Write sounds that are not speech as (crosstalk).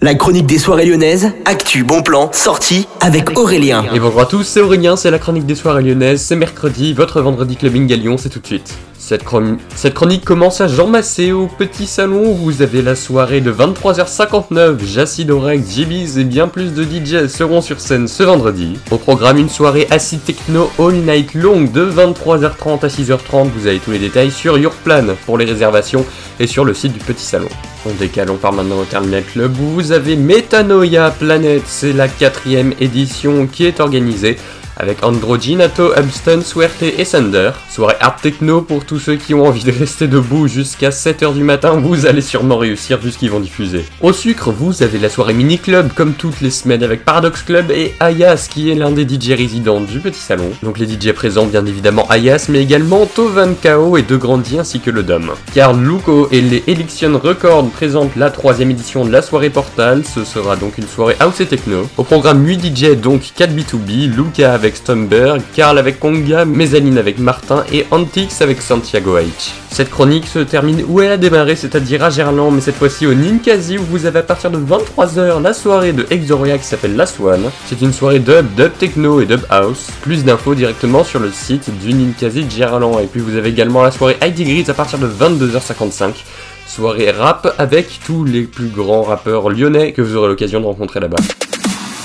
La chronique des soirées lyonnaises, actu, bon plan, sortie avec Aurélien. Et bonjour à tous, c'est Aurélien, c'est la chronique des soirées lyonnaises, c'est mercredi, votre vendredi clubbing à Lyon, c'est tout de suite. Cette, chronique commence à Jean Massé au petit salon où vous avez la soirée de 23h59. Jacid Orex, JB's et bien plus de DJ seront sur scène ce vendredi. Au programme, une soirée acid techno all night long de 23h30 à 6h30. Vous avez tous les détails sur Yourplan pour les réservations et sur le site du petit salon. On décale, on part maintenant au Terminal Club où vous avez Metanoia Planet. C'est la quatrième édition qui est organisée avec Androginato, Abston, Suerte et Thunder. Soirée art techno pour tous ceux qui ont envie de (laughs) rester debout jusqu'à 7h du matin, vous allez sûrement réussir vu ce qu'ils vont diffuser. Au sucre, vous avez la soirée mini club comme toutes les semaines avec Paradox Club et Ayas qui est l'un des DJ résidents du petit salon. Donc les DJ présents bien évidemment Ayas mais également Tovan Kao et De Grandi ainsi que le Dom. Car Luco et les Elixion Records présentent la troisième édition de la soirée Portal, ce sera donc une soirée house et techno. Au programme 8 DJ donc 4B2B, Luca avec avec Stumberg, Karl avec Konga, Mezzanine avec Martin et Antix avec Santiago H. Cette chronique se termine où elle a démarré, c'est-à-dire à Gerland, mais cette fois-ci au Ninkasi où vous avez à partir de 23h la soirée de Exoria qui s'appelle La Swan. C'est une soirée dub, dub techno et dub house. Plus d'infos directement sur le site du Ninkasi Gerland. Et puis vous avez également la soirée ID Grid à partir de 22h55 soirée rap avec tous les plus grands rappeurs lyonnais que vous aurez l'occasion de rencontrer là-bas.